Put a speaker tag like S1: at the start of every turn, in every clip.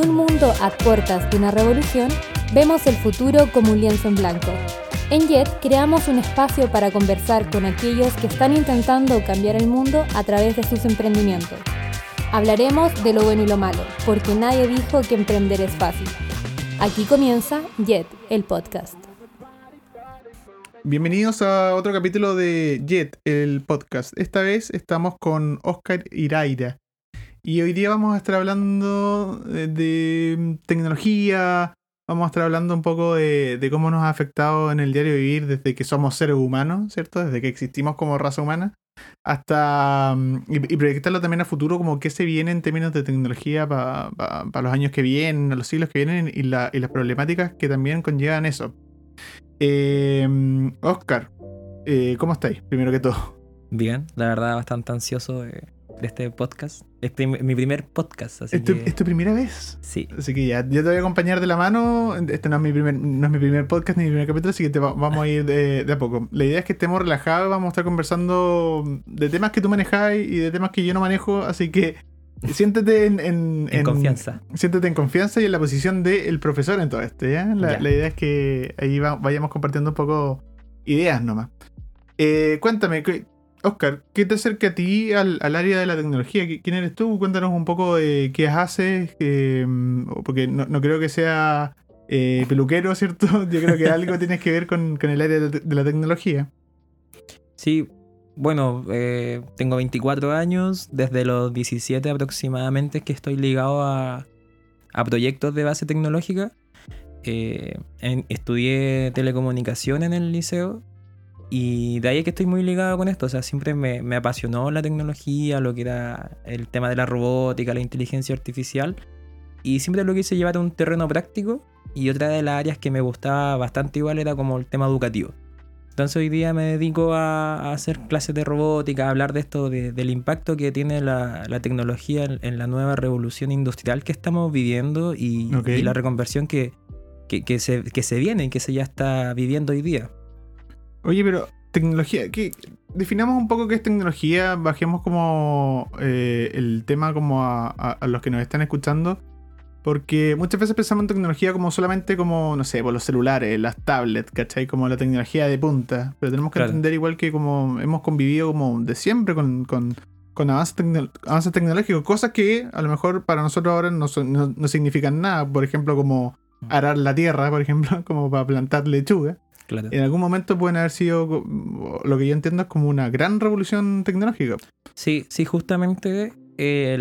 S1: un mundo a puertas de una revolución, vemos el futuro como un lienzo en blanco. En Jet creamos un espacio para conversar con aquellos que están intentando cambiar el mundo a través de sus emprendimientos. Hablaremos de lo bueno y lo malo, porque nadie dijo que emprender es fácil. Aquí comienza Jet, el podcast.
S2: Bienvenidos a otro capítulo de Jet, el podcast. Esta vez estamos con Oscar Iraira. Y hoy día vamos a estar hablando de, tecnología, vamos a estar hablando un poco de, cómo nos ha afectado en el diario vivir desde que somos seres humanos, ¿cierto? Desde que existimos como raza humana, hasta... Mm, y, proyectarlo también a futuro, como qué se viene en términos de tecnología para los años que vienen, los siglos que vienen y, las problemáticas que también conllevan eso. Eh, Oscar, eh, ¿cómo estáis? Primero que todo.
S3: Bien, la verdad bastante ansioso de de este podcast. Este es mi primer podcast. Así
S2: ¿Es, tu, primera vez?
S3: Sí.
S2: Así que ya, yo te voy a acompañar de la mano. Este no es mi primer, no es mi primer podcast ni mi primer capítulo, así que te vamos a ir de, a poco. La idea es que estemos relajados, vamos a estar conversando de temas que tú manejas y de temas que yo no manejo, así que siéntete en,
S3: en, confianza.
S2: Siéntete en confianza y en la posición del profesor en todo esto, ¿ya? La, idea es que ahí vayamos compartiendo un poco ideas nomás. Eh, cuéntame, Oscar, ¿qué te acerca a ti al, área de la tecnología? ¿Quién eres tú? Cuéntanos un poco de qué haces, mm, porque no, creo que sea eh, peluquero, ¿cierto? Yo creo que algo tienes que ver con, el área de, la tecnología.
S3: Sí, bueno, eh, tengo 24 años, desde los 17 aproximadamente que estoy ligado a, proyectos de base tecnológica. Eh, estudié telecomunicación en el liceo y de ahí es que estoy muy ligado con esto. O sea, siempre me, me, apasionó la tecnología, lo que era el tema de la robótica, la inteligencia artificial. Y siempre lo quise llevar a un terreno práctico. Y otra de las áreas que me gustaba bastante igual era como el tema educativo. Entonces hoy día me dedico a, hacer clases de robótica, a hablar de esto, del impacto que tiene la, la tecnología en, la nueva revolución industrial que estamos viviendo y, y la reconversión que, que, que, se, que se viene y que se ya está viviendo hoy día.
S2: Oye, pero tecnología, ¿qué? definamos un poco qué es tecnología, bajemos como eh, el tema como a, los que nos están escuchando, porque muchas veces pensamos en tecnología como solamente como, no sé, por los celulares, las tablets, ¿cachai? Como la tecnología de punta, pero tenemos que entender igual que como hemos convivido como de siempre con, con, con avances, tecnológicos, cosas que a lo mejor para nosotros ahora no, no significan nada, por ejemplo como mm. arar la tierra, por ejemplo, como para plantar lechuga. En algún momento pueden haber sido, lo que yo entiendo es como una gran revolución tecnológica.
S3: Sí, sí, justamente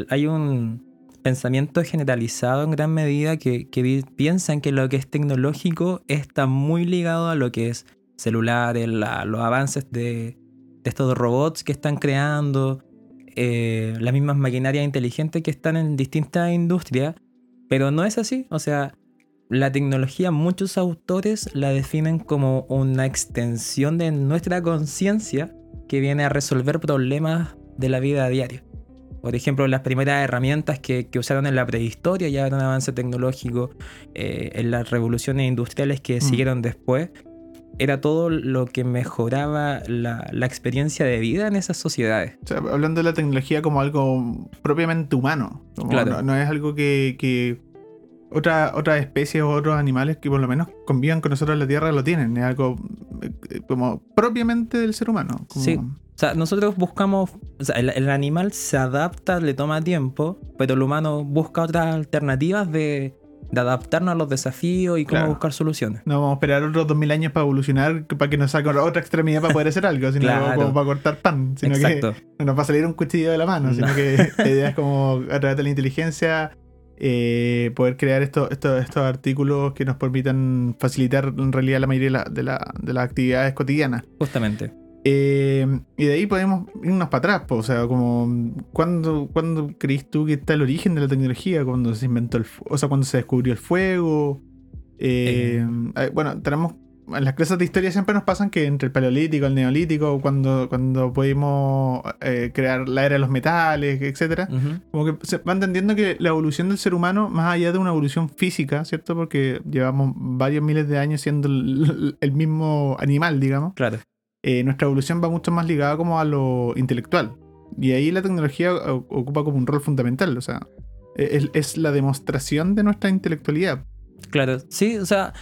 S3: hay un pensamiento generalizado en gran medida que, piensan que lo que es tecnológico está muy ligado a lo que es celulares, los avances de, estos robots que están creando, eh, las mismas maquinarias inteligentes que están en distintas industrias, pero no es así. O sea, la tecnología muchos autores la definen como una extensión de nuestra conciencia que viene a resolver problemas de la vida diaria. Por ejemplo, las primeras herramientas que, usaron en la prehistoria ya eran un avance tecnológico, eh, en las revoluciones industriales que mm. siguieron después, era todo lo que mejoraba la, experiencia de vida en esas sociedades.
S2: hablando de la tecnología como algo propiamente humano, claro. no, es algo que otras especies o otros animales que por lo menos convivan con nosotros en la Tierra lo tienen. Es algo eh, como propiamente del ser humano.
S3: Sí. O sea, nosotros buscamos, o sea, el, animal se adapta, le toma tiempo, pero el humano busca otras alternativas de, adaptarnos a los desafíos y cómo buscar soluciones.
S2: No vamos a esperar otros 2000 años para evolucionar, para que nos saque otra extremidad para poder hacer algo, sino como para cortar pan. Sino Exacto. que no nos va a salir un cuchillo de la mano, sino que la idea es como a través de la inteligencia eh, poder crear estos, estos, artículos que nos permitan facilitar en realidad la mayoría de, las actividades cotidianas.
S3: Justamente.
S2: Eh, y de ahí podemos irnos para atrás, o sea, como ¿cuándo, ¿cuándo crees tú que está el origen de la tecnología? Cuando se inventó el o sea, cuando se descubrió el fuego. Eh, bueno, tenemos en las clases de historia siempre nos pasan que entre el paleolítico, el neolítico, cuando, cuando pudimos eh, crear la era de los metales, etcétera, como que se va entendiendo que la evolución del ser humano, más allá de una evolución física, ¿cierto? Porque llevamos varios miles de años siendo el, mismo animal, digamos.
S3: Claro.
S2: Eh, nuestra evolución va mucho más ligada como a lo intelectual. Y ahí la tecnología ocupa como un rol fundamental. O sea, Es, es la demostración de nuestra intelectualidad.
S3: Claro, sí, o sea,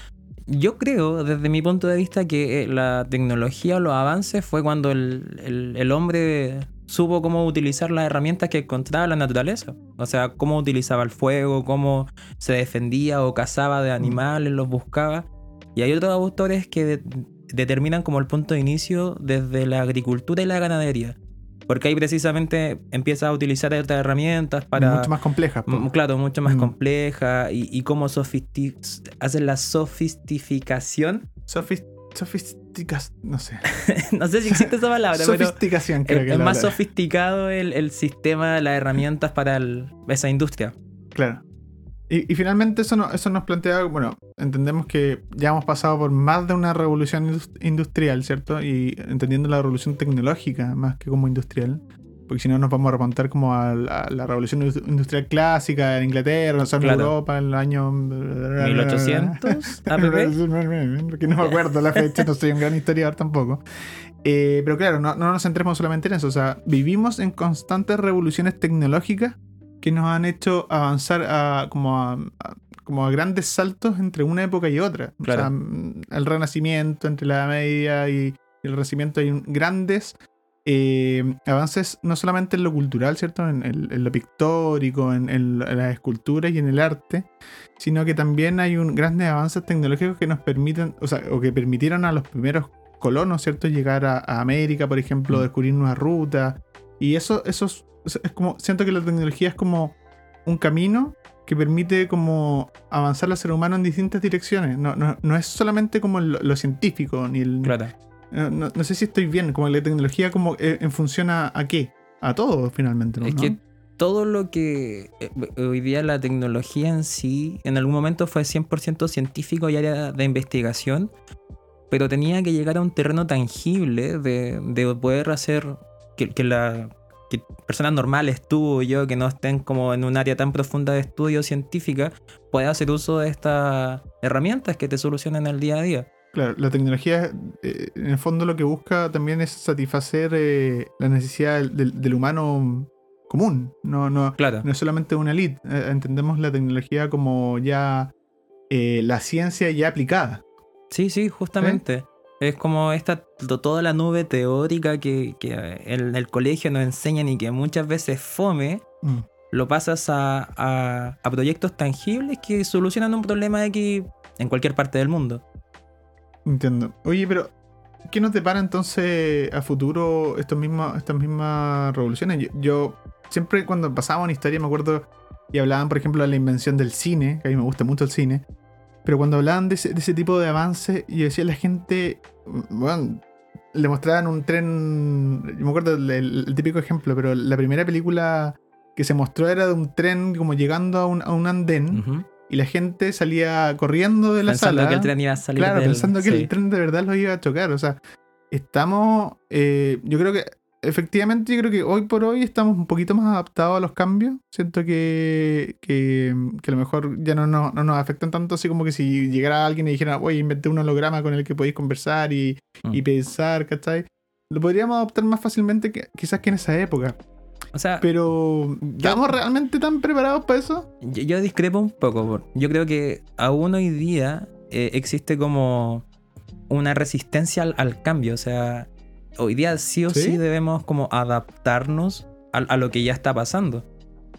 S3: yo creo, desde mi punto de vista, que eh, la tecnología o los avances fue cuando el, el- hombre supo cómo utilizar las herramientas que encontraba en la naturaleza. O sea, cómo utilizaba el fuego, cómo se defendía o cazaba de animales, los buscaba. Y hay otros autores que de- determinan como el punto de inicio desde la agricultura y la ganadería. Porque ahí precisamente empieza a utilizar otras herramientas para...
S2: Mucho más compleja. po.
S3: Mm, Claro, mucho más
S2: Mm.
S3: compleja y, y cómo hacen la sofistificación.
S2: Sofis- sofisticas. No sé.
S3: no sé si existe esa palabra, pero
S2: Sofisticación, creo
S3: es,
S2: que
S3: es
S2: la
S3: más sofisticado el, el sistema, las herramientas para el- esa industria.
S2: Claro. Y, y finalmente eso, no- eso nos plantea, bueno, entendemos que ya hemos pasado por más de una revolución indus- industrial, ¿cierto? Y entendiendo la revolución tecnológica más que como industrial, porque si no nos vamos a remontar como a la, a la revolución indus- industrial clásica en Inglaterra, en
S3: Claro.
S2: Europa, en el año...
S3: 1800 APP.
S2: Porque no me acuerdo la fecha, no soy un gran historiador tampoco. Eh, pero claro, no, no nos centremos solamente en eso. O sea, vivimos en constantes revoluciones tecnológicas que nos han hecho avanzar a, como, a, a- como a grandes saltos entre una época y otra. O
S3: Claro.
S2: sea, el Renacimiento, entre la Edad Media y, el Renacimiento hay grandes eh, avances no solamente en lo cultural, ¿cierto? En, lo pictórico, en, en las esculturas y en el arte, sino que también hay un, grandes avances tecnológicos que nos permiten, o sea, o que permitieron a los primeros colonos, ¿cierto? Llegar a, a América, por ejemplo,
S3: Mm.
S2: descubrir nuevas rutas. Y eso, eso es, es como, siento que la tecnología es como un camino que permite como avanzar al ser humano en distintas direcciones. No, no, no es solamente como lo, lo científico, ni el...
S3: Claro.
S2: No, no- no sé si estoy bien, como la tecnología como eh, en función a, a qué? A todo finalmente, ¿no?
S3: Es que todo lo que eh, hoy día la tecnología en sí, en algún momento fue 100% científico y área de investigación, pero tenía que llegar a un terreno tangible de, de poder hacer que, que la que personas normales, tú y yo, que no estén como en un área tan profunda de estudio científica, pueda hacer uso de estas herramientas que te solucionan el día a día.
S2: Claro, la tecnología eh, en el fondo lo que busca también es satisfacer eh, la necesidad del, humano común. No, no,
S3: Claro.
S2: no es solamente una elite. Eh, entendemos la tecnología como ya eh, la ciencia ya aplicada.
S3: Sí, sí, justamente. Es como esta, to- toda la nube teórica que, que en el colegio nos enseñan y que muchas veces fome,
S2: Mm.
S3: lo pasas a, a- a proyectos tangibles que solucionan un problema X en cualquier parte del mundo.
S2: Entiendo. Oye, pero ¿qué nos depara entonces a futuro estos mismos, estas mismas revoluciones? Yo, yo siempre cuando pasaba una historia me acuerdo y hablaban, por ejemplo, de la invención del cine, que a mí me gusta mucho el cine, pero cuando hablaban de ese, de ese tipo de avances, yo decía a la gente, bueno, le mostraban un tren, yo me acuerdo el, el típico ejemplo, pero la primera película que se mostró era de un tren como llegando a un, a un andén y la gente salía corriendo de la
S3: Pensando
S2: sala.
S3: que el tren iba a salir
S2: Claro,
S3: del-
S2: pensando que
S3: sí.
S2: el tren de verdad lo iba a chocar. O sea, estamos. eh, yo creo que. Efectivamente, yo creo que hoy por hoy estamos un poquito más adaptados a los cambios. Siento que, que, que a lo mejor ya no, no, no nos afectan tanto, así como que si llegara alguien y dijera, oye, inventé un holograma con el que podéis conversar y,
S3: Mm.
S2: y pensar, ¿cachai? Lo podríamos adoptar más fácilmente que quizás que en esa época.
S3: O sea,
S2: Pero, ¿estamos realmente tan preparados para eso?
S3: Yo, yo discrepo un poco. Yo creo que aún hoy día eh, existe como una resistencia al, al cambio. O sea, hoy día sí o sí,
S2: ¿Sí?
S3: debemos como adaptarnos a, a lo que ya está pasando.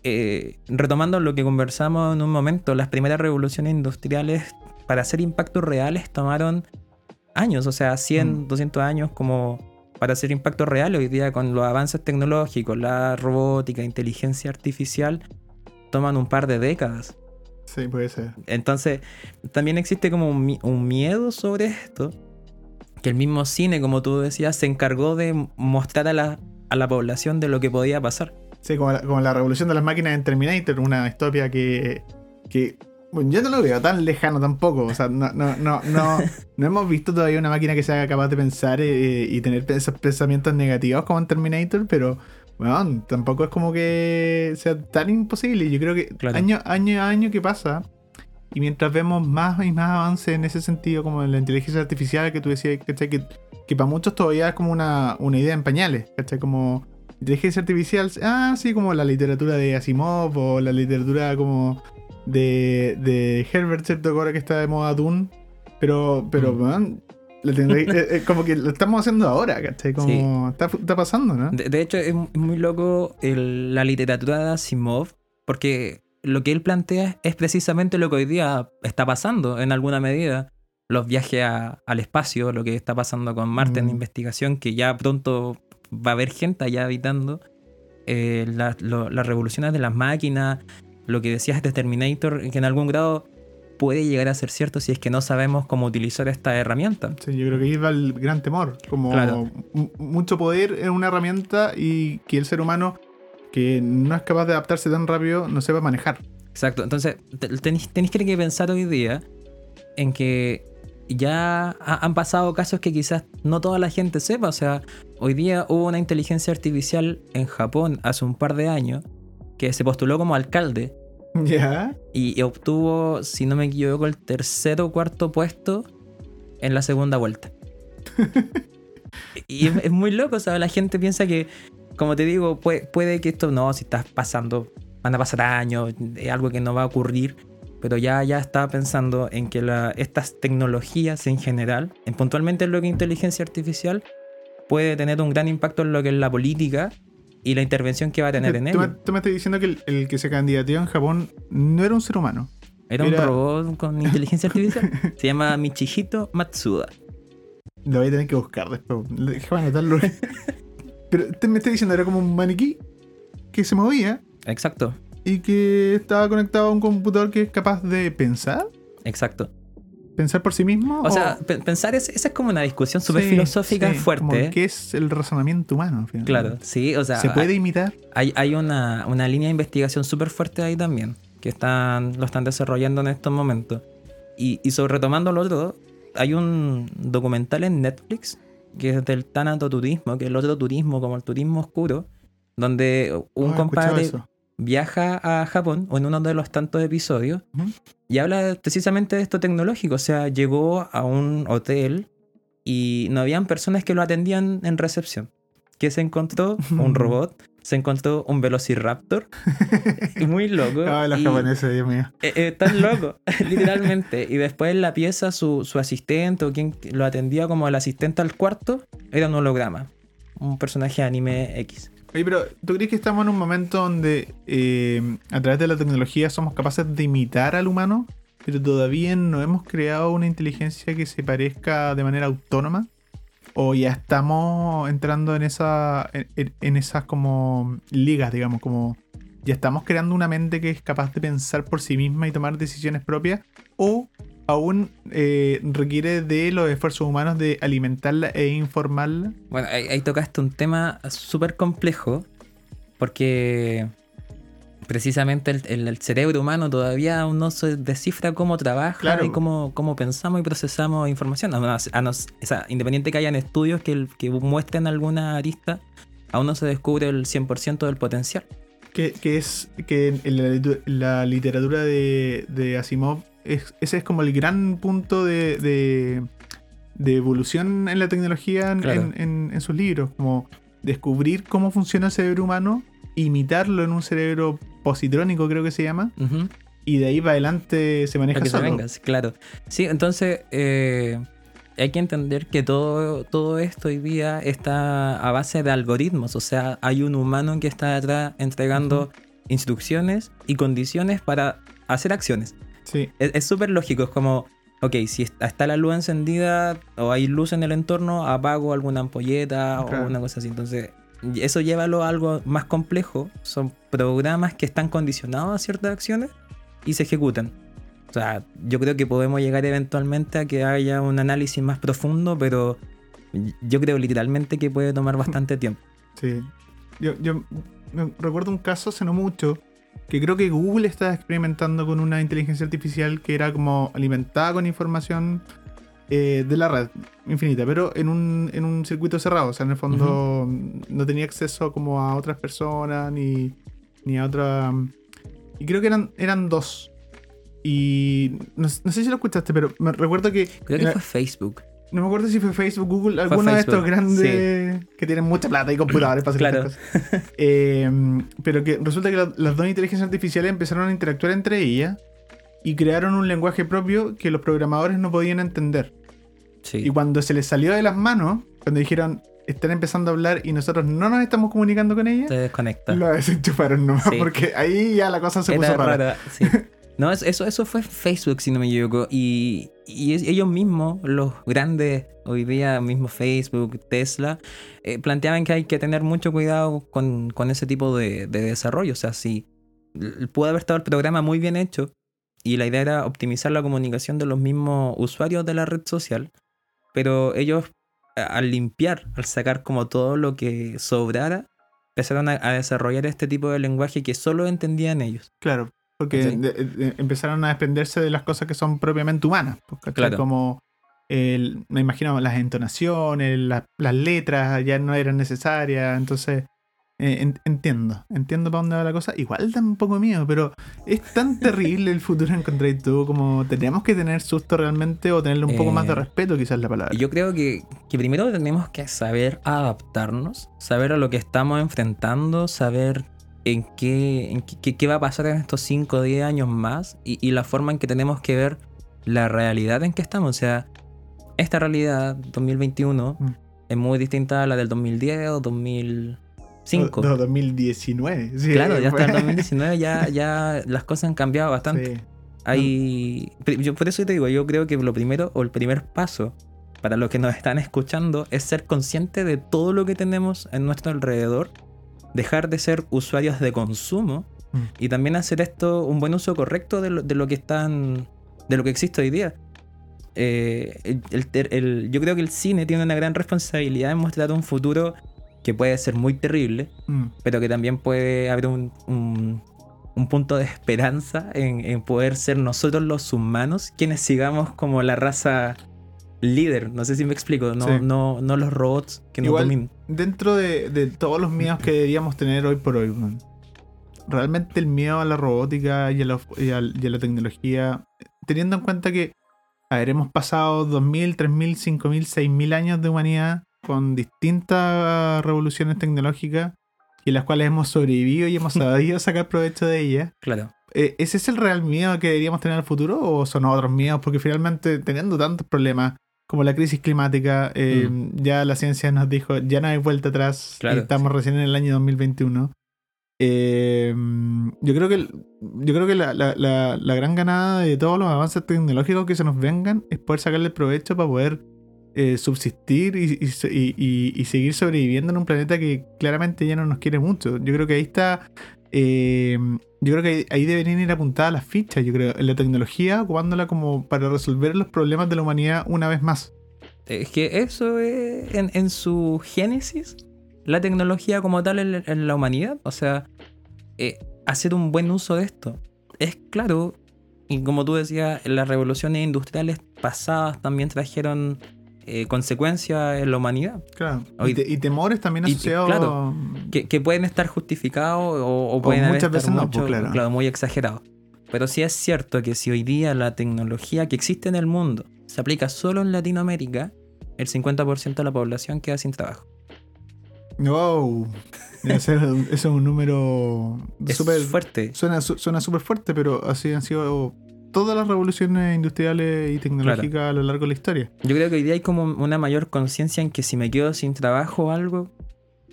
S3: Eh, retomando lo que conversamos en un momento, las primeras revoluciones industriales para hacer impactos reales tomaron años, o sea, 100,
S2: Mm.
S3: 200 años como para hacer impactos reales. Hoy día con los avances tecnológicos, la robótica, inteligencia artificial, toman un par de décadas.
S2: Sí, puede ser.
S3: Entonces, también existe como un miedo sobre esto, que el mismo cine, como tú decías, se encargó de mostrar a la, a la población de lo que podía pasar.
S2: Sí, como la, como la revolución de las máquinas en Terminator, una distopia que, que bueno, yo no lo veo tan lejano tampoco. O sea, no, no, no, no, no hemos visto todavía una máquina que sea capaz de pensar eh, y tener esos pensamientos negativos como en Terminator, pero bueno, tampoco es como que sea tan imposible. Yo creo que
S3: Claro.
S2: año, año a año que pasa, y mientras vemos más y más avances en ese sentido, como en la inteligencia artificial que tú decías, ¿cachai? Que, que para muchos todavía es como una, una idea en pañales, ¿cachai? Como inteligencia artificial, ah, sí, como la literatura de Asimov o la literatura como de, de Herbert, ¿cierto? Ahora que está de moda Dune. Pero, pero,
S3: Mm.
S2: man, la tecnología- eh, eh, como que lo estamos haciendo ahora, ¿cachai? Como está, está pasando, ¿no?
S3: De, de hecho, es mu- muy loco el- la literatura de Asimov, porque lo que él plantea es precisamente lo que hoy día está pasando en alguna medida. Los viajes a- al espacio, lo que está pasando con Marte en
S2: Mm.
S3: investigación, que ya pronto va a haber gente allá habitando. eh, la- lo- las revoluciones de las máquinas, lo que decías de Terminator, que en algún grado puede llegar a ser cierto si es que no sabemos cómo utilizar esta herramienta.
S2: Sí, yo creo que ahí va el gran temor. Como
S3: Claro.
S2: mucho poder en una herramienta y que el ser humano que no es capaz de adaptarse tan rápido no sepa manejar.
S3: Exacto, entonces te- tenéis, tenéis que pensar hoy día en que ya ha- han pasado casos que quizás no toda la gente sepa. O sea, hoy día hubo una inteligencia artificial en Japón hace un par de años que se postuló como alcalde
S2: ¿Ya?
S3: y, y obtuvo, si no me equivoco, el tercer o cuarto puesto en la segunda vuelta. y es, es muy loco, o sea, la gente piensa que, como te digo, puede, puede que esto no, si estás pasando, van a pasar años, es algo que no va a ocurrir, pero ya, ya estaba pensando en que la- estas tecnologías en general, en puntualmente en lo que es inteligencia artificial, puede tener un gran impacto en lo que es la política y la intervención que va a tener en
S2: tú,
S3: ello.
S2: tú me estás diciendo que el, el que se candidateó en Japón no era un ser humano.
S3: Era un robot con inteligencia artificial. Se llama Michihito Matsuda.
S2: Lo voy a tener que buscar después. Déjame anotarlo. Pero te- me estás diciendo, era como un maniquí que se movía
S3: Exacto,
S2: y que estaba conectado a un computador que es capaz de pensar.
S3: exacto.
S2: ¿Pensar por sí mismo?
S3: O sea, pe- pensar, es, esa es como una discusión súper
S2: Sí,
S3: filosófica
S2: sí,
S3: fuerte.
S2: como. ¿Qué es el razonamiento humano? al final?
S3: Claro, sí, o sea,
S2: ¿Se puede imitar?
S3: hay, hay una, una línea de investigación súper fuerte ahí también, que están, lo están desarrollando en estos momentos. Y, y sobre retomando lo otro, hay un documental en Netflix que es del tanatoturismo, que es el otro turismo, como el turismo oscuro, donde un
S2: Oh, escuchado
S3: compadre viaja a Japón, o en uno de los tantos episodios, y habla precisamente de esto tecnológico. O sea, llegó a un hotel y no habían personas que lo atendían en recepción. Que se encontró un robot, se encontró un velociraptor, y muy loco.
S2: Ay, los
S3: y-
S2: japoneses, Dios mío.
S3: eh, eh, tan loco, literalmente. Y después en la pieza su, su asistente o quien lo atendía como el asistente al cuarto era un holograma. Un personaje de anime X.
S2: Oye, pero ¿tú crees que estamos en un momento donde eh, a través de la tecnología somos capaces de imitar al humano, pero todavía no hemos creado una inteligencia que se parezca de manera autónoma? ¿O ya estamos entrando en esa en, esas como ligas, digamos, como ya estamos creando una mente que es capaz de pensar por sí misma y tomar decisiones propias? ¿O aún eh, requiere de los esfuerzos humanos de alimentarla e informarla?
S3: Bueno, ahí tocaste un tema súper complejo porque precisamente el, el- el cerebro humano todavía aún no se descifra cómo trabaja
S2: Claro.
S3: y cómo, cómo pensamos y procesamos información. A no- a no- o sea, independiente que hayan estudios que, que muestren alguna arista, aún no se descubre el 100% del potencial.
S2: Que, que es que en la, literatura de, de Asimov es, ese es como el gran punto de, de, de evolución en la tecnología en,
S3: Claro.
S2: en- en- en sus libros, como descubrir cómo funciona el cerebro humano, imitarlo en un cerebro positrónico creo que se llama, y de ahí para adelante se maneja
S3: que se
S2: solo.
S3: venga, claro. Sí, entonces eh, hay que entender que todo, todo esto hoy día está a base de algoritmos. O sea, hay un humano que está detrás entregando instrucciones y condiciones para hacer acciones.
S2: Sí,
S3: Es súper lógico, es como, ok, si está la luz encendida o hay luz en el entorno, apago alguna ampolleta
S2: Claro.
S3: o una cosa así. Entonces, eso llévalo a algo más complejo. Son programas que están condicionados a ciertas acciones y se ejecutan. O sea, yo creo que podemos llegar eventualmente a que haya un análisis más profundo, pero yo creo literalmente que puede tomar bastante tiempo.
S2: sí. Yo, yo me recuerdo un caso hace no mucho que creo que Google estaba experimentando con una inteligencia artificial que era como alimentada con información eh, de la red infinita, pero en un, en un circuito cerrado. O sea, en el fondo no tenía acceso como a otras personas ni, ni a otra. Y creo que eran, eran dos. Y no, no sé si lo escuchaste, pero me recuerdo que.
S3: Creo que fue Facebook.
S2: no me acuerdo si fue Facebook, Google, alguno de estos grandes que tienen mucha plata y computadores para hacer
S3: Claro.
S2: cosas. Eh, pero que resulta que la- las dos inteligencias artificiales empezaron a interactuar entre ellas y crearon un lenguaje propio que los programadores no podían entender.
S3: Sí.
S2: Y cuando se les salió de las manos, cuando dijeron, están empezando a hablar y nosotros no nos estamos comunicando con ellas,
S3: Te desconecta.
S2: lo desenchufaron nomás,
S3: Sí.
S2: porque ahí ya la cosa se
S3: Era
S2: puso rara.
S3: rara, sí. No, es- eso, eso fue Facebook, si no me equivoco. Y, y ellos mismos, los grandes, hoy día mismo Facebook, Tesla, eh, planteaban que hay que tener mucho cuidado con, con ese tipo de, de desarrollo. O sea, si pudo haber estado el programa muy bien hecho y la idea era optimizar la comunicación de los mismos usuarios de la red social, pero ellos al limpiar, al sacar como todo lo que sobrara, empezaron a, a desarrollar este tipo de lenguaje que solo entendían ellos.
S2: Claro, porque
S3: ¿Cachai?
S2: de- de- empezaron a desprenderse de las cosas que son propiamente humanas. ¿cachai?
S3: Claro.
S2: Como, el- me imagino, las entonaciones, la- las letras ya no eran necesarias. Entonces, eh, en- entiendo, entiendo para dónde va la cosa. Igual da un poco miedo, pero es tan terrible el futuro, encontré tú, como tenemos que tener susto realmente o tenerle un poco más de
S3: Eh,
S2: respeto, quizás la palabra.
S3: Yo creo que, que primero tenemos que saber adaptarnos, saber a lo que estamos enfrentando, saber en qué, en qué, qué- va a pasar en estos 5 o 10 años más y, y la forma en que tenemos que ver la realidad en que estamos. O sea, esta realidad 2021
S2: Mm.
S3: es muy distinta a la del 2010 o 2005.
S2: No, 2019. sí,
S3: claro, ya hasta el 2019 ya, ya las cosas han cambiado bastante.
S2: Sí.
S3: Hay, yo por eso te digo, yo creo que lo primero o el primer paso para los que nos están escuchando es ser consciente de todo lo que tenemos en nuestro alrededor, dejar de ser usuarios de consumo
S2: Mm.
S3: y también hacer esto un buen uso correcto de lo, de lo que están, de lo que existe hoy día. Eh, el- el- yo creo que el cine tiene una gran responsabilidad en mostrar un futuro que puede ser muy terrible,
S2: Mm.
S3: pero que también puede haber un, un- un punto de esperanza en, en poder ser nosotros los humanos quienes sigamos como la raza líder. No sé si me explico, no,
S2: Sí.
S3: no, no los robots que nos
S2: Igual-
S3: dominen.
S2: dentro de, de todos los miedos que deberíamos tener hoy por hoy, man, realmente el miedo a la robótica y a la, y a- y a la tecnología, teniendo en cuenta que, a ver, hemos pasado 2.000, 3.000, 5.000, 6.000 años de humanidad con distintas revoluciones tecnológicas y las cuales hemos sobrevivido y hemos sabido sacar provecho de ellas.
S3: Claro.
S2: Eh, ¿Ese es el real miedo que deberíamos tener al futuro o son otros miedos? Porque finalmente, teniendo tantos problemas como la crisis climática, eh, ya la ciencia nos dijo, ya no hay vuelta atrás, y
S3: Claro,
S2: estamos recién en el año 2021. Eh, yo creo que, yo creo que la, la- la- la gran ganada de todos los avances tecnológicos que se nos vengan es poder sacarle provecho para poder eh, subsistir y, y se- y- y- y seguir sobreviviendo en un planeta que claramente ya no nos quiere mucho. Yo creo que ahí está eh, yo creo que ahí- deberían ir apuntadas las fichas, yo creo, en la tecnología, ocupándola como para resolver los problemas de la humanidad una vez más.
S3: Es que eso es en, su génesis, la tecnología como tal en, en la humanidad. O sea, eh, hacer un buen uso de esto. Es claro, y como tú decías, las revoluciones industriales pasadas también trajeron eh, consecuencias en la humanidad.
S2: Claro.
S3: Hoy-
S2: Y, te- y temores también asociados.
S3: claro, Que, que pueden estar justificados o, o pueden haber
S2: muchas
S3: estar
S2: veces no, pues, claro.
S3: muy exagerados. Pero sí es cierto que si hoy día la tecnología que existe en el mundo se aplica solo en Latinoamérica, el 50% de la población queda sin trabajo.
S2: Wow. Ese es, un- ese es un número súper
S3: fuerte.
S2: Suena su- suena súper fuerte, pero así han sido todas las revoluciones industriales y tecnológicas a lo largo de la historia.
S3: Yo creo que hoy día hay como una mayor conciencia en que si me quedo sin trabajo o algo,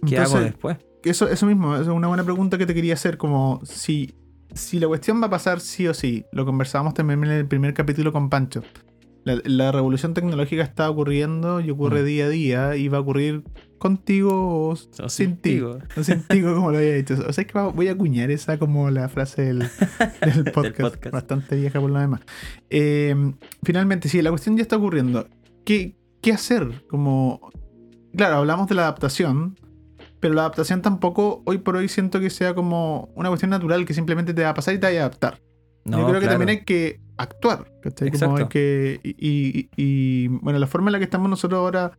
S3: ¿qué hago después?
S2: Eso, eso mismo, es una buena pregunta que te quería hacer, como si, si la cuestión va a pasar sí o sí, lo conversábamos también en el primer capítulo con Pancho. La, la revolución tecnológica está ocurriendo y ocurre
S3: Mm.
S2: día a día y va a ocurrir contigo o,
S3: O
S2: sin ti. O sin ti, como lo había dicho. O sea, es que voy a acuñar esa como la frase del, del podcast,
S3: podcast.
S2: bastante vieja por lo demás. Eh, finalmente, sí, la cuestión ya está ocurriendo. ¿Qué, qué hacer? Como, claro, hablamos de la adaptación, pero la adaptación tampoco hoy por hoy siento que sea como una cuestión natural que simplemente te va a pasar y te va a adaptar.
S3: No,
S2: Yo creo que
S3: claro.
S2: también hay que actuar, ¿cachai? Como
S3: Exacto.
S2: hay que, y, y- y, bueno, la forma en la que estamos nosotros ahora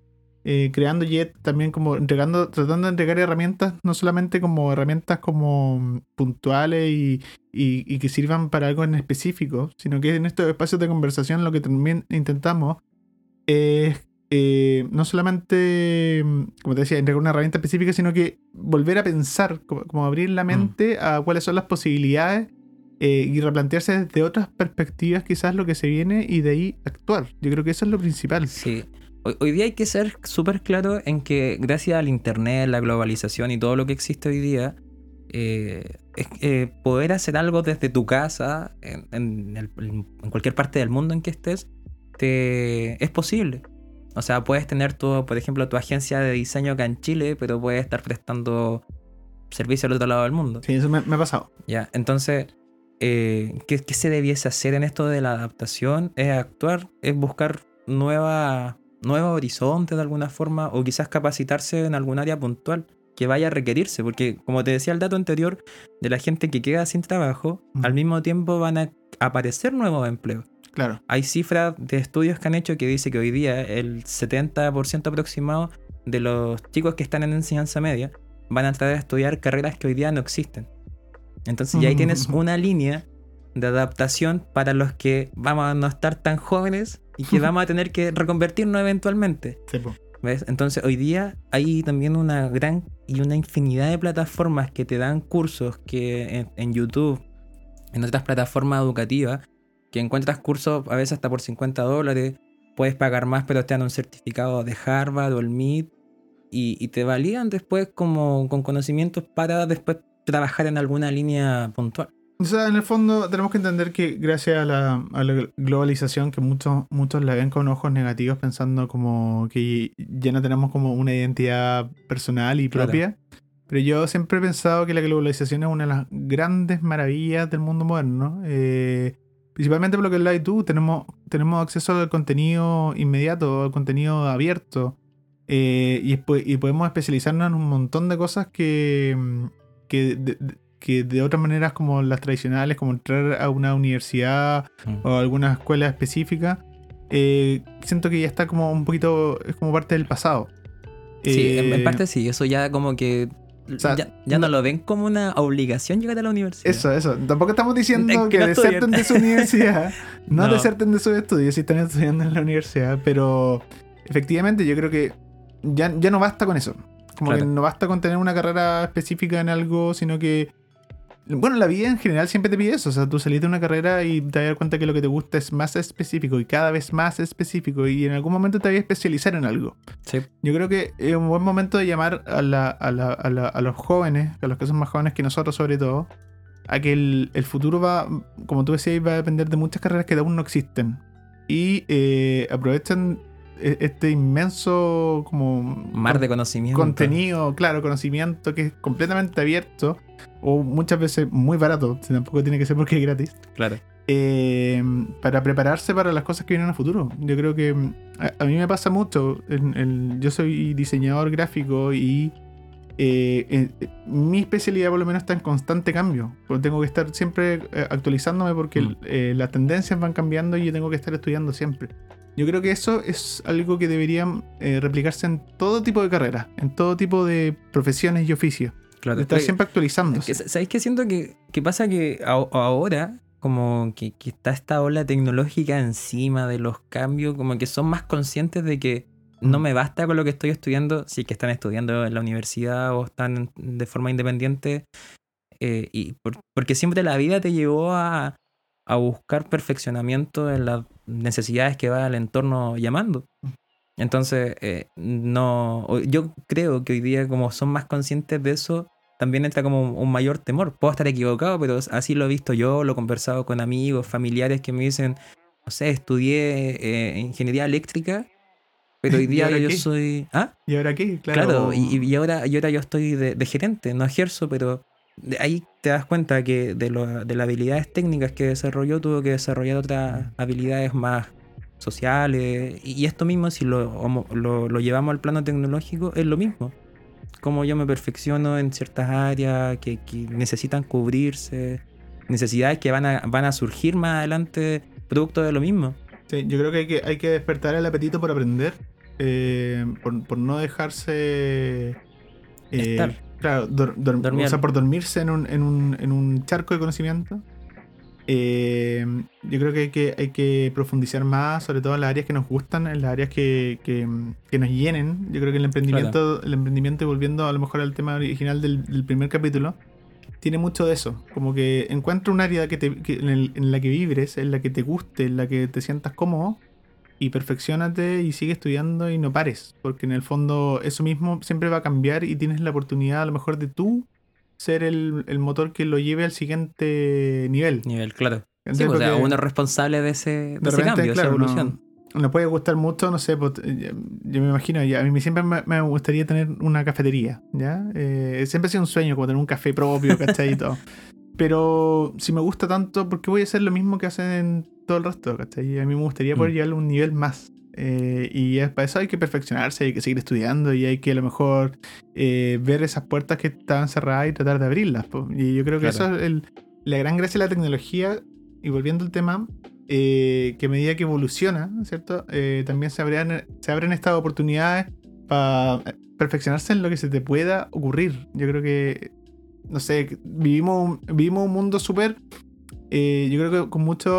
S2: eh, creando Jet, también como entregando, tratando de entregar herramientas, no solamente como herramientas como puntuales y, y- que sirvan para algo en específico, sino que en estos espacios de conversación lo que también intentamos es eh, no solamente, mm, como te decía, entregar una herramienta específica, sino que volver a pensar, como, como abrir la mente a cuáles son las posibilidades eh, y replantearse desde otras perspectivas quizás lo que se viene y de ahí actuar. Yo creo que eso es lo principal.
S3: Sí. Hoy, hoy día hay que ser súper claro en que gracias al Internet, la globalización y todo lo que existe hoy día, eh, eh, poder hacer algo desde tu casa, en, en el- en cualquier parte del mundo en que estés, te, es posible. O sea, puedes tener tu, por ejemplo, tu agencia de diseño acá en Chile, pero puedes estar prestando servicio al otro lado del mundo.
S2: Sí, eso me, me ha pasado.
S3: Ya, entonces, eh, ¿qué, qué se debiese hacer en esto de la adaptación? Es actuar, es buscar nueva, nuevos horizontes de alguna forma, o quizás capacitarse en algún área puntual que vaya a requerirse, porque como te decía el dato anterior, de la gente que queda sin trabajo,
S2: Mm.
S3: al mismo tiempo van a aparecer nuevos empleos.
S2: Claro.
S3: Hay cifras de estudios que han hecho que dice que hoy día el 70% aproximado de los chicos que están en enseñanza media van a entrar a estudiar carreras que hoy día no existen. Entonces ya ahí tienes una línea de adaptación para los que vamos a no estar tan jóvenes y que vamos a tener que reconvertirnos eventualmente.
S2: Sí.
S3: ¿Ves? Entonces hoy día hay también una gran y una infinidad de plataformas que te dan cursos que en, en YouTube, en otras plataformas educativas, que encuentras cursos a veces hasta por 50 dólares, puedes pagar más pero te dan un certificado de Harvard o el MIT y, y te validan después como con conocimientos para después trabajar en alguna línea puntual.
S2: O sea, en el fondo tenemos que entender que gracias a la, a la globalización, que muchos, muchos la ven con ojos negativos pensando como que ya no tenemos como una identidad personal y
S3: Claro.
S2: propia. Pero yo siempre he pensado que la globalización es una de las grandes maravillas del mundo moderno. eh, principalmente por lo que hablas tú, tenemos, tenemos acceso al contenido inmediato, al contenido abierto. eh, y, y podemos especializarnos en un montón de cosas que, que de, que de otras maneras como las tradicionales, como entrar a una universidad o a alguna escuela específica, eh, siento que ya está como un poquito, es como parte del pasado.
S3: Sí, en, en
S2: Eh,
S3: parte sí, eso ya como que
S2: sea,
S3: ya, ya no
S2: no-
S3: lo ven como una obligación llegar a la universidad.
S2: Eso, eso. Tampoco estamos diciendo
S3: En
S2: que
S3: que no
S2: deserten de su universidad. No,
S3: No.
S2: deserten de sus estudios si están estudiando en la universidad. Pero efectivamente yo creo que ya, ya no basta con eso. Como
S3: Claro.
S2: que no basta con tener una carrera específica en algo, sino que... Bueno, la vida en general siempre te pide eso. O sea, tú salís de una carrera y te dar cuenta que lo que te gusta es más específico y cada vez más específico. Y en algún momento te vas a especializar en algo.
S3: Sí.
S2: Yo creo que es un buen momento de llamar a, la- a la- a la- a los jóvenes, a los que son más jóvenes que nosotros sobre todo, a que el, el futuro va, como tú decías, va a depender de muchas carreras que aún no existen. Y eh, aprovechen este inmenso como
S3: Mar de conocimiento.
S2: contenido, claro, conocimiento que es completamente abierto o muchas veces muy barato, tampoco tiene que ser porque es gratis
S3: Claro.
S2: eh, para prepararse para las cosas que vienen a futuro. Yo creo que a, a mí me pasa mucho. en- en- yo soy diseñador gráfico y eh, eh, mi especialidad por lo menos está en constante cambio. Porque Tengo que estar siempre actualizándome porque
S3: Mm.
S2: eh, las tendencias van cambiando y yo tengo que estar estudiando siempre. Yo creo que eso es algo que debería eh, replicarse en todo tipo de carreras, en todo tipo de profesiones y oficios.
S3: claro.
S2: Estar siempre actualizándose.
S3: que- ¿Sabéis qué siento que, que pasa que a- ahora, como que, que está esta ola tecnológica encima de los cambios, como que son más conscientes de que no
S2: Mm.
S3: me basta con lo que estoy estudiando, si es que están estudiando en la universidad o están de forma independiente, eh, y por- porque siempre la vida te llevó a, a buscar perfeccionamiento en las necesidades que va el entorno llamando. Entonces, eh, no, yo creo que hoy día como son más conscientes de eso, también entra como un mayor temor. Puedo estar equivocado, pero así lo he visto yo, lo he conversado con amigos, familiares que me dicen, no sé, estudié eh, ingeniería eléctrica, pero hoy
S2: ¿Y
S3: día
S2: ahora
S3: yo
S2: qué?
S3: soy... ¿Ah?
S2: ¿Y ahora qué?
S3: Claro, y, y ahora, y ahora yo estoy de, de gerente, no ejerzo, pero ahí te das cuenta que de, lo- de las habilidades técnicas que desarrolló tuvo que desarrollar otras habilidades más sociales. Y, y esto mismo, si lo, lo, lo llevamos al plano tecnológico, es lo mismo. Como yo me perfecciono en ciertas áreas que, que necesitan cubrirse, necesidades que van a, van a surgir más adelante producto de lo mismo.
S2: Sí, yo creo que hay que, hay que despertar el apetito por aprender, eh, por, por no dejarse... eh,
S3: Estar.
S2: Claro, dor- dor- o sea, por dormirse en un, en, un, en un charco de conocimiento. Eh, yo creo que hay, que hay que profundizar más, sobre todo en las áreas que nos gustan, en las áreas que, que, que nos llenen. Yo creo que el emprendimiento, el emprendimiento, volviendo a lo mejor al tema original del, del primer capítulo, tiene mucho de eso. Como que encuentra un área que te, que en, el- en la que vibres, en la que te guste, en la que te sientas cómodo y perfeccionate y sigue estudiando y no pares. Porque en el fondo eso mismo siempre va a cambiar y tienes la oportunidad a lo mejor de tú ser el, el motor que lo lleve al siguiente nivel.
S3: Nivel, claro. Sí,
S2: ¿Cachai?
S3: o sea, uno es responsable de ese, de
S2: de
S3: ese
S2: repente,
S3: cambio, de esa
S2: claro,
S3: evolución.
S2: no, no puede gustar mucho, no sé, pues, eh, yo me imagino, ya, a mí siempre me, me gustaría tener una cafetería, ¿ya? Eh, siempre ha sido un sueño como tener un café propio, ¿cachai? Y todo. Pero si me gusta tanto, ¿por qué voy a hacer lo mismo que hacen todo el resto, ¿cachai? A mí me gustaría poder
S3: Mm.
S2: llevarlo a un nivel más. Eh, y es, para eso hay que perfeccionarse, hay que seguir estudiando y hay que a lo mejor eh, ver esas puertas que estaban cerradas y tratar de abrirlas. po. Y yo creo que
S3: Claro.
S2: eso es el- la gran gracia de la tecnología. Y volviendo al tema, eh, que a medida que evoluciona, ¿cierto? Eh, también se abren, se abren estas oportunidades para perfeccionarse en lo que se te pueda ocurrir. Yo creo que, no sé, vivimos, un- vivimos un mundo súper, eh, yo creo que con muchas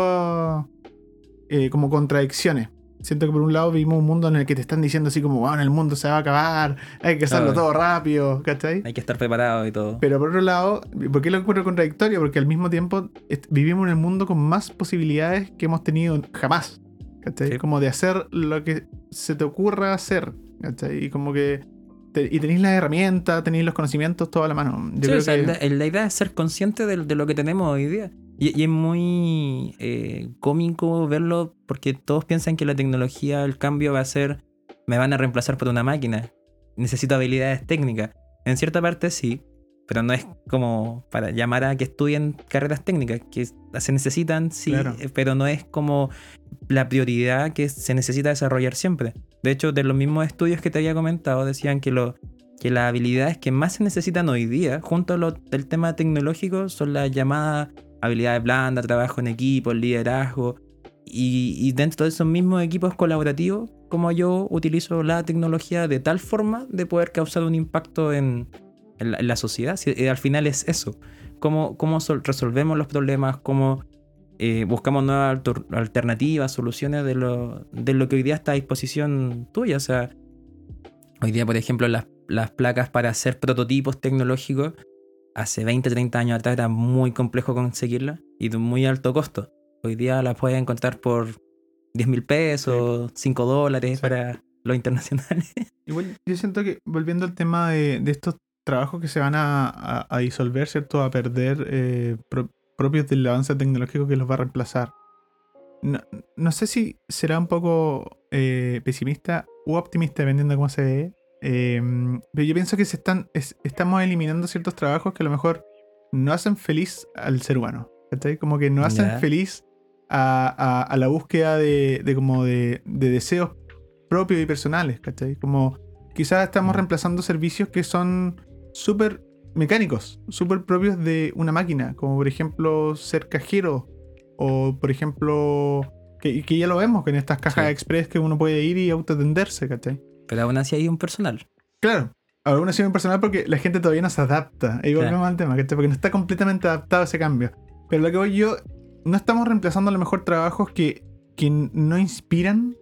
S2: como contradicciones. Siento que por un lado vivimos un mundo en el que te están diciendo así como, bueno, el mundo se va a acabar, hay que hacerlo
S3: Claro.
S2: todo rápido, ¿cachai?
S3: Hay que estar preparado y todo.
S2: Pero por otro lado, ¿por qué lo encuentro contradictorio? Porque al mismo tiempo vivimos en el mundo con más posibilidades que hemos tenido jamás. ¿cachai?
S3: Sí.
S2: Como de hacer lo que se te ocurra hacer. ¿cachai? Y como que. Te- y tenéis las herramientas, tenéis los conocimientos todo a la mano. Yo
S3: Sí,
S2: creo
S3: o sea,
S2: que.
S3: la, la idea es ser consciente de, de lo que tenemos hoy día. Y, y es muy eh, cómico verlo porque todos piensan que la tecnología, el cambio va a ser, me van a reemplazar por una máquina. Necesito habilidades técnicas. En cierta parte sí, pero no es como para llamar a que estudien carreras técnicas, que se necesitan, sí,
S2: Claro.
S3: eh, pero no es como la prioridad que se necesita desarrollar siempre. De hecho, de los mismos estudios que te había comentado, decían que las habilidades que más se necesitan hoy día, junto a lo del tema tecnológico, son las llamadas habilidades blandas, trabajo en equipo, liderazgo. Y, dentro de esos mismos equipos colaborativos, como yo utilizo la tecnología de tal forma de poder causar un impacto en, la, sociedad. Si- eh, al final es eso. Cómo, cómo sol- resolvemos los problemas, cómo eh, buscamos nuevas alter- alternativas, soluciones de lo, de lo que hoy día está a disposición tuya. O sea, hoy día, por ejemplo, las, las placas para hacer prototipos tecnológicos, hace 20, 30 años atrás era muy complejo conseguirlas y de muy alto costo. Hoy día las puedes encontrar por 10 mil pesos, 5 dólares
S2: Sí.
S3: para los internacionales.
S2: Igual yo siento que, volviendo al tema de, de estos trabajos que se van a, a- a disolver, ¿cierto? A perder eh, pro- propios del avance tecnológico que los va a reemplazar. No, no sé si será un poco eh, pesimista u optimista, dependiendo de cómo se ve. eh, pero yo pienso que se están, es- estamos eliminando ciertos trabajos que a lo mejor no hacen feliz al ser humano. ¿cachai? Como que no hacen feliz a, a- a la búsqueda de, de como de, de deseos propios y personales, ¿cachai? Como quizás estamos
S3: Mm.
S2: reemplazando servicios que son súper mecánicos, súper propios de una máquina, como por ejemplo ser cajero o por ejemplo que, que ya lo vemos que en estas cajas
S3: Sí.
S2: express que uno puede ir y autoatenderse, ¿cachai?
S3: Pero aún así hay un personal.
S2: Claro, alguna acción personal porque la gente todavía no se adapta. Y volvemos al tema, ¿cachai? Porque no está completamente adaptado a ese cambio. Pero lo que voy yo, no estamos reemplazando a lo mejor trabajos que, que no inspiran.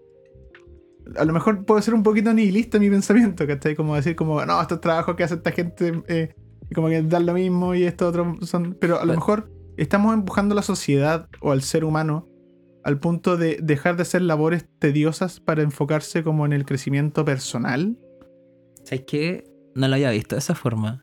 S2: A lo mejor puede ser un poquito nihilista mi pensamiento, ¿cachai? Como decir, como, no, estos trabajos que hace esta gente, eh, como que dan lo mismo y estos otros son. Pero a lo mejor estamos empujando a la sociedad o al ser humano al punto de dejar de hacer labores tediosas para enfocarse como en el crecimiento personal.
S3: ¿Sabes qué? No lo había visto de esa forma.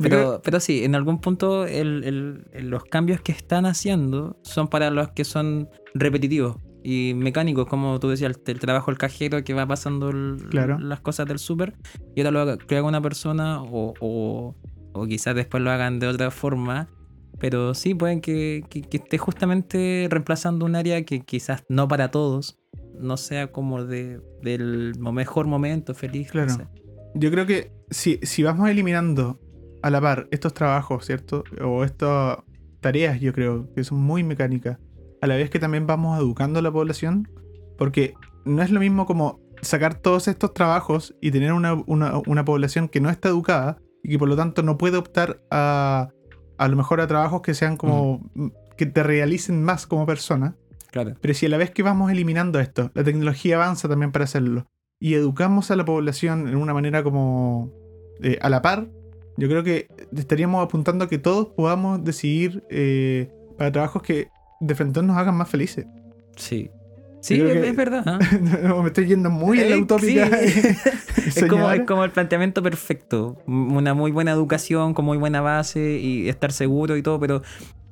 S3: Pero, pero sí, en algún punto el- el- el- los cambios que están haciendo son para los que son repetitivos y mecánicos, como tú decías, el, el trabajo del cajero que va pasando
S2: Claro.
S3: las cosas del súper y ahora lo que haga una persona o, o- o quizás después lo hagan de otra forma. Pero sí, pueden que, que- que esté justamente reemplazando un área que quizás no para todos, no sea como de, del mejor momento, feliz. no
S2: Claro.
S3: sé.
S2: Yo creo que si, si vamos eliminando a la par estos trabajos, ¿cierto? O estas tareas, yo creo, que son muy mecánicas, a la vez que también vamos educando a la población, porque no es lo mismo como sacar todos estos trabajos y tener una, una- una población que no está educada y que por lo tanto no puede optar a a lo mejor a trabajos que sean como que te realicen más como persona.
S3: Claro.
S2: Pero si a la vez que vamos eliminando esto, la tecnología avanza también para hacerlo, y educamos a la población en una manera como eh, a la par, yo creo que estaríamos apuntando a que todos podamos decidir eh, para trabajos que de frente nos hagan más felices.
S3: Sí. Sí, es,
S2: que-
S3: es verdad.
S2: No, me estoy yendo muy en la utópica.
S3: sí. Es como, es como el planteamiento perfecto. Una muy buena educación, con muy buena base y estar seguro y todo, pero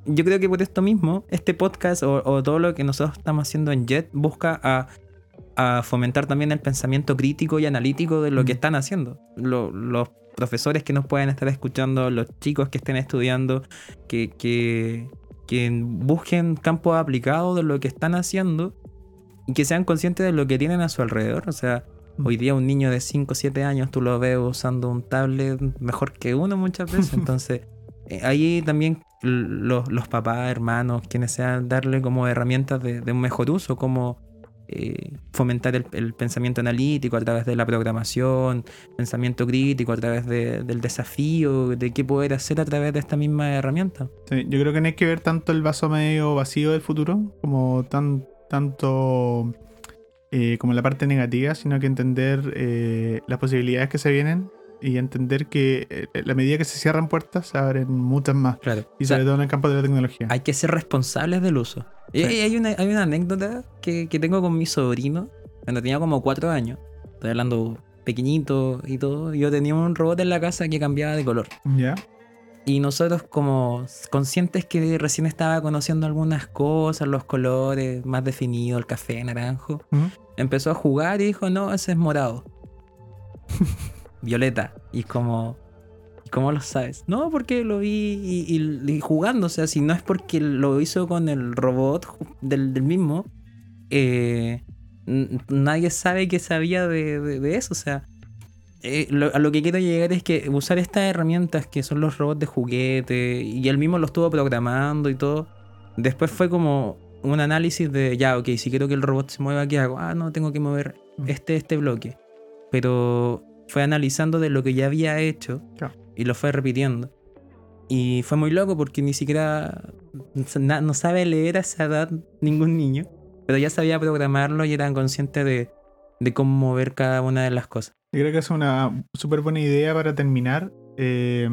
S3: yo creo que por esto mismo, este podcast o, o todo lo que nosotros estamos haciendo en Jet busca a, a fomentar también el pensamiento crítico y analítico de lo que
S2: Mm.
S3: están haciendo. Lo- los profesores que nos puedan estar escuchando, los chicos que estén estudiando, que, que, que busquen campos aplicados de lo que están haciendo y que sean conscientes de lo que tienen a su alrededor. O sea,
S2: Mm.
S3: hoy día un niño de 5 o 7 años tú lo ves usando un tablet mejor que uno muchas veces. Entonces, eh, ahí también los, los papás, hermanos, quienes sean, darle como herramientas de, de un mejor uso, como eh, fomentar el, el pensamiento analítico a través de la programación, pensamiento crítico a través de- del desafío, de qué poder hacer a través de esta misma herramienta.
S2: Sí, yo creo que no hay que ver tanto el vaso medio vacío del futuro como tan, tanto eh, como la parte negativa, sino que entender eh, las posibilidades que se vienen y entender que eh, la medida que se cierran puertas se abren muchas más.
S3: Claro.
S2: Y
S3: O sea,
S2: sobre todo en el campo de la tecnología.
S3: hay que ser responsables del uso.
S2: Sí.
S3: y hay, una, hay una anécdota que, que tengo con mi sobrino cuando tenía como cuatro años. Estoy hablando pequeñito y todo. Yo tenía un robot en la casa que cambiaba de color.
S2: ¿Ya?
S3: Y nosotros como conscientes que recién estaba conociendo algunas cosas, los colores más definidos, el café, naranjo, empezó a jugar y dijo, no, ese es morado. Violeta. Y como, ¿y cómo lo sabes? No, porque lo vi y, y- y jugando. O sea, si no es porque lo hizo con el robot del, del mismo, eh, nadie sabe que sabía de, de- de eso. O sea, eh, lo- a lo que quiero llegar es que usar estas herramientas que son los robots de juguete y él mismo lo estuvo programando y todo. Después fue como un análisis de, ya, ok, si quiero que el robot se mueva, ¿qué hago? Ah, no, tengo que mover este, este bloque. Pero fue analizando de lo que ya había hecho
S2: Claro.
S3: y lo fue repitiendo. Y fue muy loco porque ni siquiera no sabe leer a esa edad ningún niño, pero ya sabía programarlo y eran conscientes de, de cómo mover cada una de las cosas.
S2: Yo creo que es una súper buena idea para terminar. eh,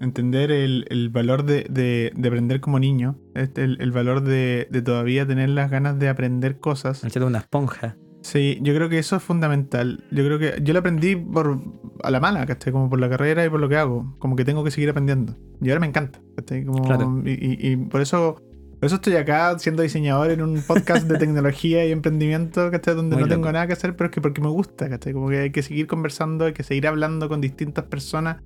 S2: entender el, el valor de, de- de aprender como niño. este, el, el valor de, de todavía tener las ganas de aprender cosas.
S3: Ser una esponja.
S2: Sí, yo creo que eso es fundamental. Yo creo que yo lo aprendí por a la mala, ¿cachai? Como por la carrera y por lo que hago. Como que tengo que seguir aprendiendo. Y ahora me encanta, ¿cachai? Como,
S3: Claro.
S2: y, y- y por eso por eso estoy acá siendo diseñador en un podcast de tecnología y emprendimiento, ¿cachai? Donde
S3: Muy
S2: no tengo nada que hacer, pero es que porque me gusta, ¿cachai? Como que hay que seguir conversando, hay que seguir hablando con distintas personas.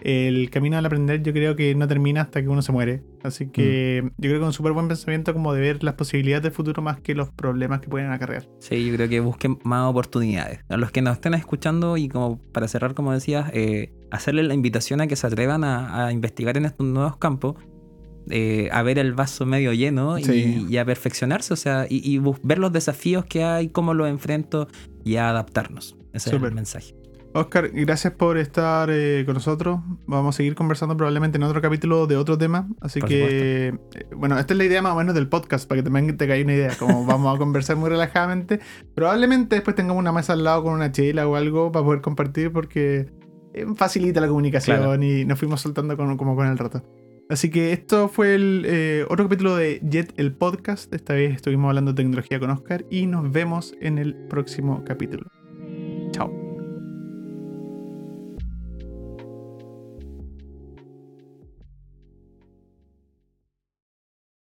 S2: El camino al aprender yo creo que no termina hasta que uno se muere. Así que
S3: Mm.
S2: yo creo que es un súper buen pensamiento como de ver las posibilidades del futuro más que los problemas que pueden acarrear.
S3: Sí, yo creo que busquen más oportunidades. A los que nos estén escuchando y como para cerrar, como decías, eh, hacerle la invitación a que se atrevan a, a investigar en estos nuevos campos, eh, a ver el vaso medio lleno y-
S2: Sí.
S3: y, a perfeccionarse, o sea, y, ver los desafíos que hay, cómo los enfrento y a adaptarnos. Ese es el mensaje.
S2: Oscar, gracias por estar eh, con nosotros. Vamos a seguir conversando probablemente en otro capítulo de otro tema. Así
S3: Por
S2: que, eh, bueno, esta es la idea más o menos del podcast, para que también te caiga una idea. Como vamos a conversar muy relajadamente. Probablemente después tengamos una mesa al lado con una chela o algo para poder compartir, porque facilita la comunicación
S3: Claro.
S2: y nos fuimos soltando con- como con el rato. Así que esto fue el eh, otro capítulo de Jet, el podcast. Esta vez estuvimos hablando de tecnología con Oscar y nos vemos en el próximo capítulo.